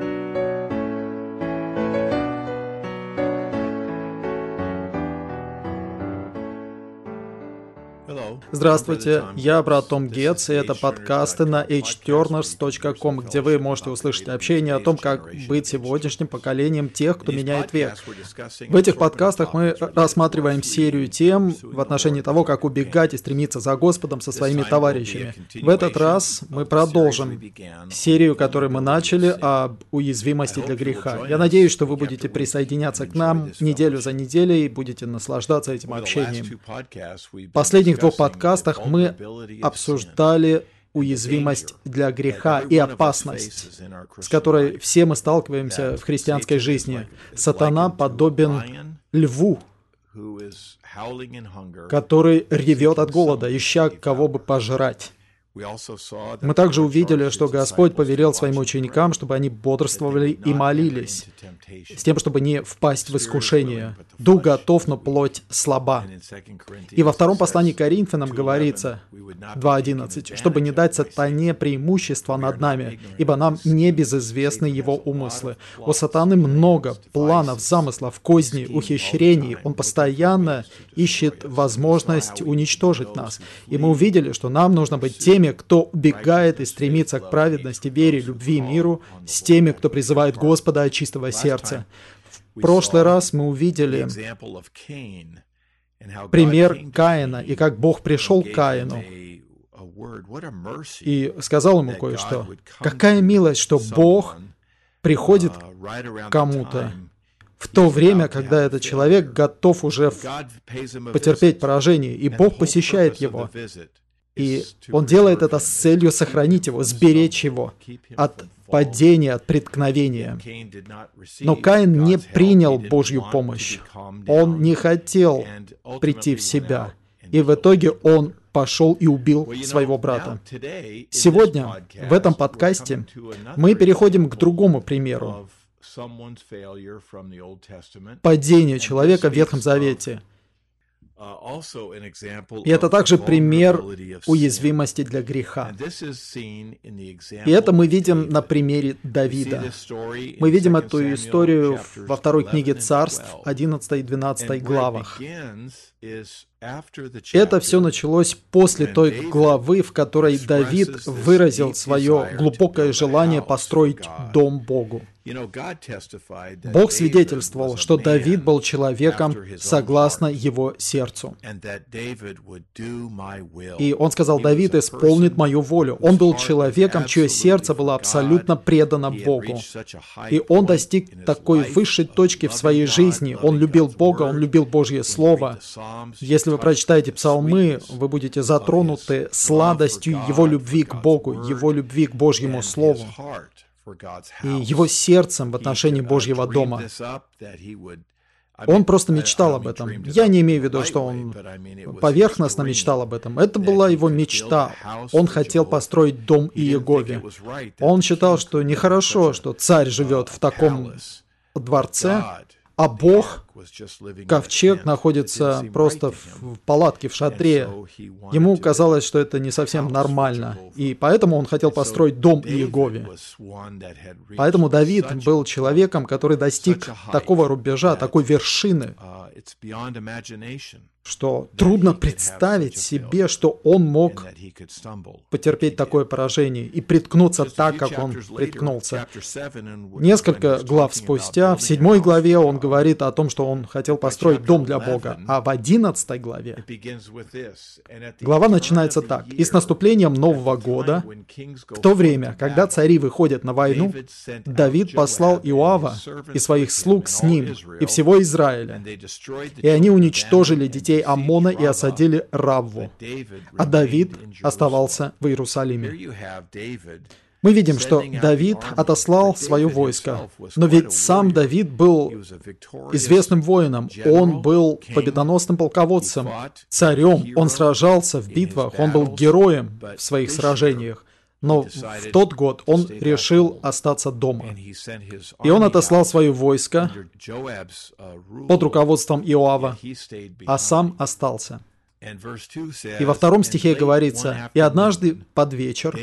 thank you Здравствуйте, я брат Том Гетц, и это подкасты на hturners.com, где вы можете услышать общение о том, как быть сегодняшним поколением тех, кто меняет век. В этих подкастах мы рассматриваем серию тем в отношении того, как убегать и стремиться за Господом со своими товарищами. В этот раз мы продолжим серию, которую мы начали, об уязвимости для греха. Я надеюсь, что вы будете присоединяться к нам неделю за неделей и будете наслаждаться этим общением. Последних двух подкастах подкастах мы обсуждали уязвимость для греха и опасность, с которой все мы сталкиваемся в христианской жизни. Сатана подобен льву, который ревет от голода, ища кого бы пожрать. Мы также увидели, что Господь повелел своим ученикам, чтобы они бодрствовали и молились, с тем, чтобы не впасть в искушение. Дух готов, но плоть слаба. И во втором послании Коринфянам говорится, 2.11, чтобы не дать сатане преимущества над нами, ибо нам не безызвестны его умыслы. У сатаны много планов, замыслов, козней, ухищрений. Он постоянно ищет возможность уничтожить нас. И мы увидели, что нам нужно быть теми, теми, кто убегает и стремится к праведности, вере, любви миру, с теми, кто призывает Господа от чистого сердца. В прошлый раз мы увидели пример Каина и как Бог пришел к Каину и сказал ему кое-что. Какая милость, что Бог приходит к кому-то в то время, когда этот человек готов уже потерпеть поражение, и Бог посещает его. И он делает это с целью сохранить его, сберечь его от падения, от преткновения. Но Каин не принял Божью помощь. Он не хотел прийти в себя. И в итоге он пошел и убил своего брата. Сегодня в этом подкасте мы переходим к другому примеру. Падение человека в Ветхом Завете. Uh, и это также пример уязвимости для греха. И это мы видим на примере Давида. Мы видим эту историю во второй книге Царств, 11 и 12 главах. Это все началось после той главы, в которой Давид выразил свое глубокое желание построить дом Богу. Бог свидетельствовал, что Давид был человеком согласно его сердцу. И он сказал, Давид исполнит мою волю. Он был человеком, чье сердце было абсолютно предано Богу. И он достиг такой высшей точки в своей жизни. Он любил Бога, он любил Божье Слово. Если вы прочитаете псалмы, вы будете затронуты сладостью его любви к Богу, его любви к Божьему Слову и его сердцем в отношении Божьего дома. Он просто мечтал об этом. Я не имею в виду, что он поверхностно мечтал об этом. Это была его мечта. Он хотел построить дом Иегове. Он считал, что нехорошо, что царь живет в таком дворце, а Бог, ковчег находится просто в палатке, в шатре. Ему казалось, что это не совсем нормально, и поэтому он хотел построить дом Иегове. Поэтому Давид был человеком, который достиг такого рубежа, такой вершины, что трудно представить себе, что он мог потерпеть такое поражение и приткнуться так, как он приткнулся. Несколько глав спустя, в седьмой главе он говорит о том, что он хотел построить дом для Бога, а в одиннадцатой главе глава начинается так. «И с наступлением Нового года, в то время, когда цари выходят на войну, Давид послал Иоава и своих слуг с ним и всего Израиля, и они уничтожили детей детей Амона и осадили Равву, а Давид оставался в Иерусалиме. Мы видим, что Давид отослал свое войско, но ведь сам Давид был известным воином, он был победоносным полководцем, царем, он сражался в битвах, он был героем в своих сражениях. Но в тот год он решил остаться дома. И он отослал свое войско под руководством Иоава, а сам остался. И во втором стихе говорится, «И однажды под вечер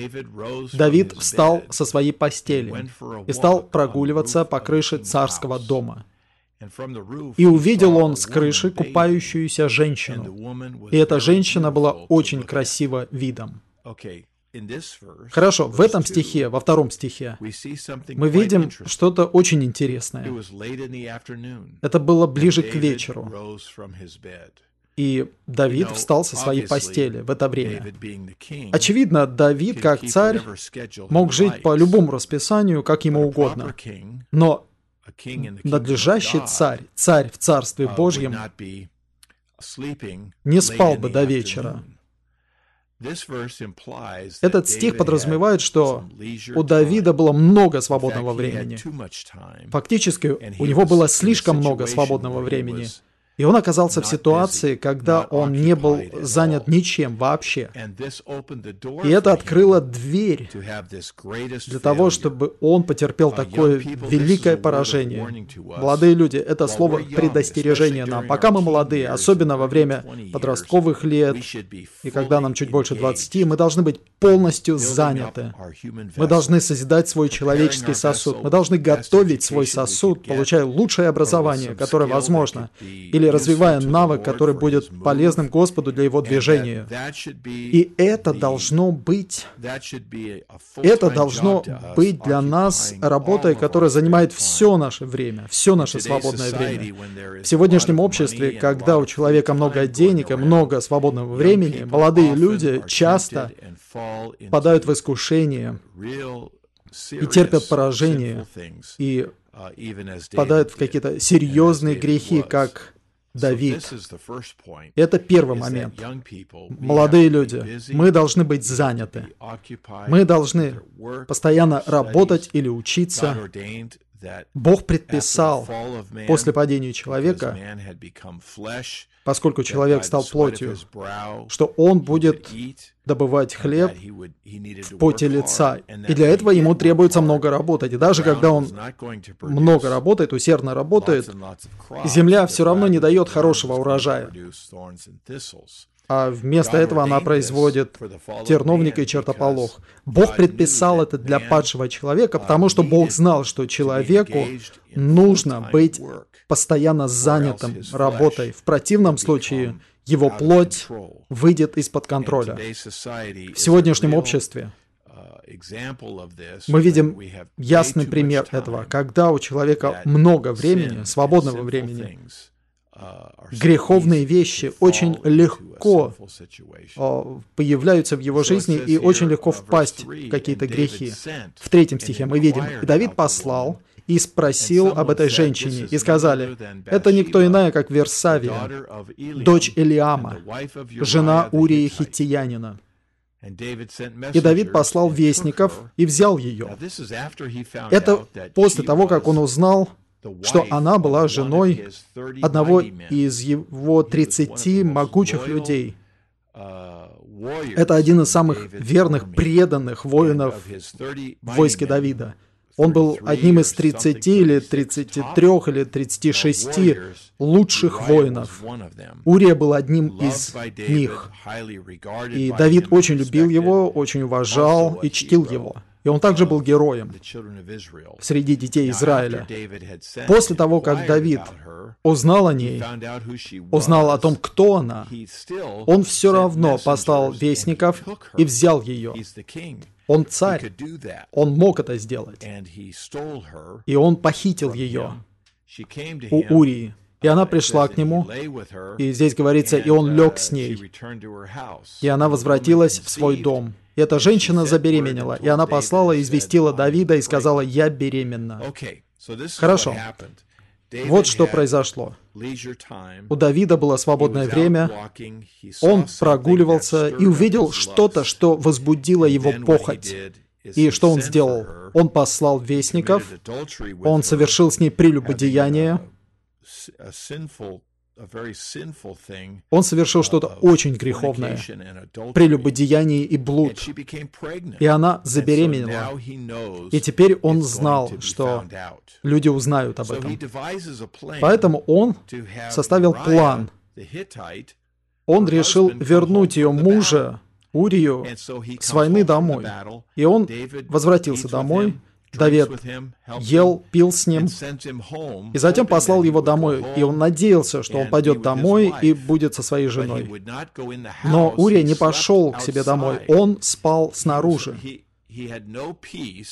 Давид встал со своей постели и стал прогуливаться по крыше царского дома. И увидел он с крыши купающуюся женщину. И эта женщина была очень красива видом. Хорошо, в этом стихе, во втором стихе, мы видим что-то очень интересное. Это было ближе к вечеру. И Давид встал со своей постели в это время. Очевидно, Давид, как царь, мог жить по любому расписанию, как ему угодно. Но надлежащий царь, царь в Царстве Божьем, не спал бы до вечера. Этот стих подразумевает, что у Давида было много свободного времени. Фактически, у него было слишком много свободного времени. И он оказался в ситуации, когда он не был занят ничем вообще. И это открыло дверь для того, чтобы он потерпел такое великое поражение. Молодые люди, это слово предостережение нам. Пока мы молодые, особенно во время подростковых лет, и когда нам чуть больше 20, мы должны быть полностью заняты. Мы должны созидать свой человеческий сосуд. Мы должны готовить свой сосуд, получая лучшее образование, которое возможно. Или или развивая навык, который будет полезным Господу для его движения. И это должно быть, это должно быть для нас работой, которая занимает все наше время, все наше свободное время. В сегодняшнем обществе, когда у человека много денег и много свободного времени, молодые люди часто попадают в искушение и терпят поражение, и попадают в какие-то серьезные грехи, как Давид. Это первый момент. Молодые люди, мы должны быть заняты. Мы должны постоянно работать или учиться. Бог предписал после падения человека, поскольку человек стал плотью, что он будет добывать хлеб в поте лица. И для этого ему требуется много работать. И даже когда он много работает, усердно работает, земля все равно не дает хорошего урожая. А вместо этого она производит терновник и чертополох. Бог предписал это для падшего человека, потому что Бог знал, что человеку нужно быть постоянно занятым работой. В противном случае его плоть выйдет из-под контроля. В сегодняшнем обществе мы видим ясный пример этого, когда у человека много времени, свободного времени, греховные вещи очень легко а, появляются в его жизни и очень легко впасть в какие-то грехи. В третьем стихе мы видим, Давид послал и спросил об этой женщине, и сказали, «Это никто иная, как Версавия, дочь Элиама, жена Урии Хиттиянина». И Давид послал вестников и взял ее. Это после того, как он узнал, что она была женой одного из его 30 могучих людей. Это один из самых верных, преданных воинов в войске Давида. Он был одним из 30 или 33 или 36 лучших воинов. Урия был одним из них. И Давид очень любил его, очень уважал и чтил его. И он также был героем среди детей Израиля. После того, как Давид узнал о ней, узнал о том, кто она, он все равно послал вестников и взял ее. Он царь. Он мог это сделать. И он похитил ее у Урии. И она пришла к нему, и здесь говорится, и он лег с ней, и она возвратилась в свой дом. Эта женщина забеременела, и она послала, известила Давида и сказала, «Я беременна». Хорошо. Вот что произошло. У Давида было свободное время, он прогуливался и увидел что-то, что возбудило его похоть. И что он сделал? Он послал вестников, он совершил с ней прелюбодеяние, он совершил что-то очень греховное, прелюбодеяние и блуд, и она забеременела. И теперь он знал, что люди узнают об этом. Поэтому он составил план. он решил вернуть ее мужа, Урию, с войны домой. И он возвратился домой, Давид ел, пил с ним, и затем послал его домой, и он надеялся, что он пойдет домой и будет со своей женой. Но Урия не пошел к себе домой, он спал снаружи.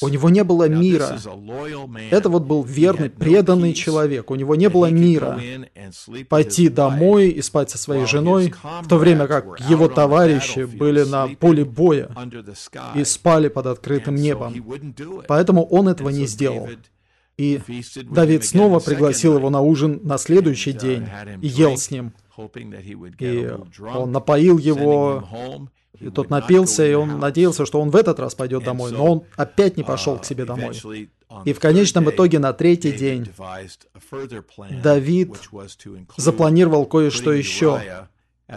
У него не было мира. Это вот был верный, преданный человек. У него не было мира пойти домой и спать со своей женой, в то время как его товарищи были на поле боя и спали под открытым небом. Поэтому он этого не сделал. И Давид снова пригласил его на ужин на следующий день и ел с ним. И он напоил его и тот напился, и он надеялся, что он в этот раз пойдет домой, но он опять не пошел к себе домой. И в конечном итоге на третий день Давид запланировал кое-что еще.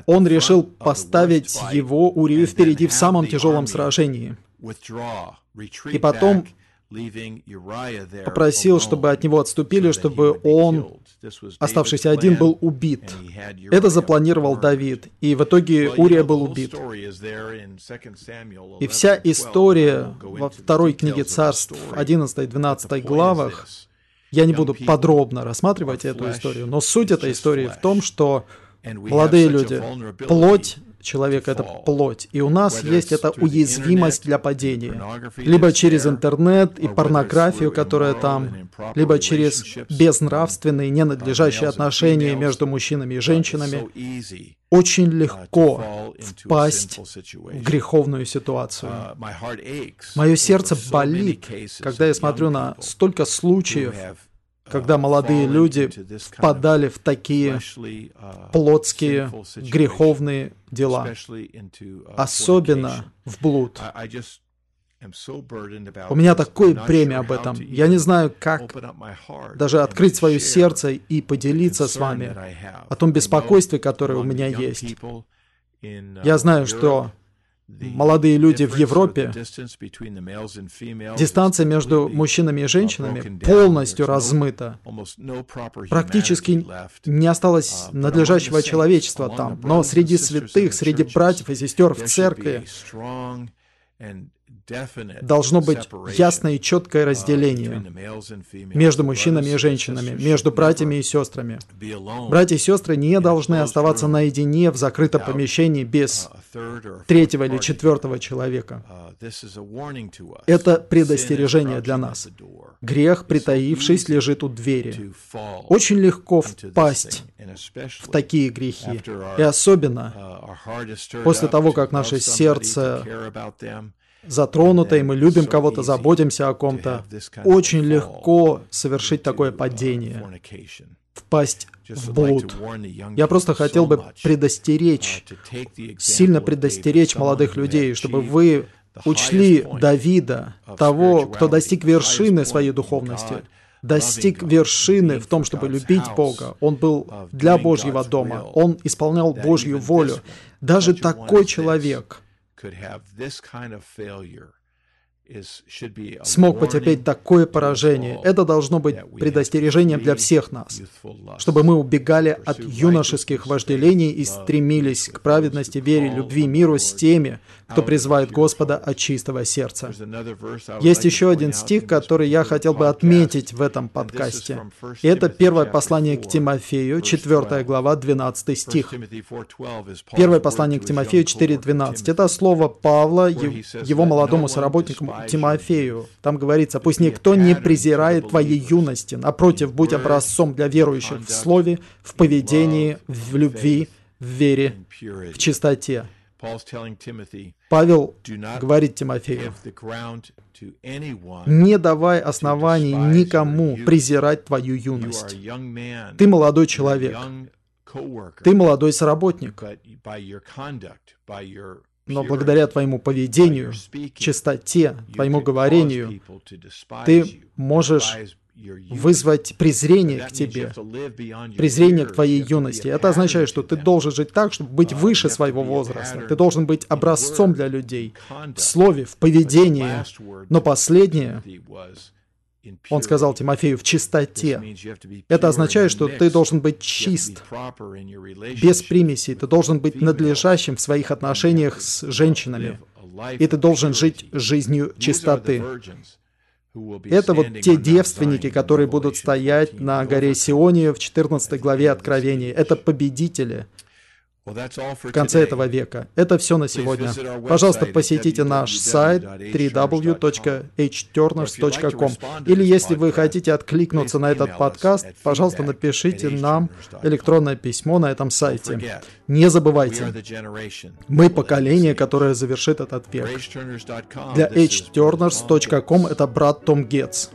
Он решил поставить его, Урию, впереди в самом тяжелом сражении. И потом попросил, чтобы от него отступили, чтобы он, оставшийся один, был убит. Это запланировал Давид, и в итоге Урия был убит. И вся история во второй книге царств, 11-12 главах, я не буду подробно рассматривать эту историю, но суть этой истории в том, что молодые люди, плоть человека — это плоть. И у нас есть эта уязвимость для падения. Либо через интернет и порнографию, которая там, либо через безнравственные, ненадлежащие отношения между мужчинами и женщинами. Очень легко впасть в греховную ситуацию. Мое сердце болит, когда я смотрю на столько случаев, когда молодые люди впадали в такие плотские, греховные дела, особенно в блуд. У меня такое бремя об этом. Я не знаю, как даже открыть свое сердце и поделиться с вами о том беспокойстве, которое у меня есть. Я знаю, что молодые люди в Европе, дистанция между мужчинами и женщинами полностью размыта. Практически не осталось надлежащего человечества там, но среди святых, среди братьев и сестер в церкви Должно быть ясное и четкое разделение между мужчинами и женщинами, между братьями и сестрами. Братья и сестры не должны оставаться наедине в закрытом помещении без третьего или четвертого человека. Это предостережение для нас. Грех, притаившись, лежит у двери. Очень легко впасть в такие грехи. И особенно после того, как наше сердце затронуто, и мы любим кого-то, заботимся о ком-то, очень легко совершить такое падение, впасть в блуд. Я просто хотел бы предостеречь, сильно предостеречь молодых людей, чтобы вы учли Давида, того, кто достиг вершины своей духовности, достиг вершины в том, чтобы любить Бога. Он был для Божьего дома, он исполнял Божью волю. Даже такой человек — could have this kind of failure смог потерпеть такое поражение. Это должно быть предостережением для всех нас, чтобы мы убегали от юношеских вожделений и стремились к праведности, вере, любви, миру с теми, кто призывает Господа от чистого сердца. Есть еще один стих, который я хотел бы отметить в этом подкасте. И это первое послание к Тимофею, 4 глава, 12 стих. Первое послание к Тимофею 4.12. Это слово Павла, его молодому соработнику Тимофею. Там говорится, «Пусть никто не презирает твоей юности, напротив, будь образцом для верующих в слове, в поведении, в любви, в вере, в чистоте». Павел говорит Тимофею, не давай оснований никому презирать твою юность. Ты молодой человек, ты молодой соработник, но благодаря твоему поведению, чистоте, твоему говорению, ты можешь вызвать презрение к тебе, презрение к твоей юности. Это означает, что ты должен жить так, чтобы быть выше своего возраста. Ты должен быть образцом для людей в слове, в поведении. Но последнее, Он сказал Тимофею в чистоте. Это означает, что ты должен быть чист, без примесей. Ты должен быть надлежащим в своих отношениях с женщинами. И ты должен жить жизнью чистоты. Это вот те девственники, которые будут стоять на горе Сионе в 14 главе Откровения. Это победители в конце этого века. Это все на сегодня. Пожалуйста, посетите наш сайт www.hturners.com или если вы хотите откликнуться на этот подкаст, пожалуйста, напишите нам электронное письмо на этом сайте. Не забывайте, мы поколение, которое завершит этот век. Для hturners.com это брат Том Гетц.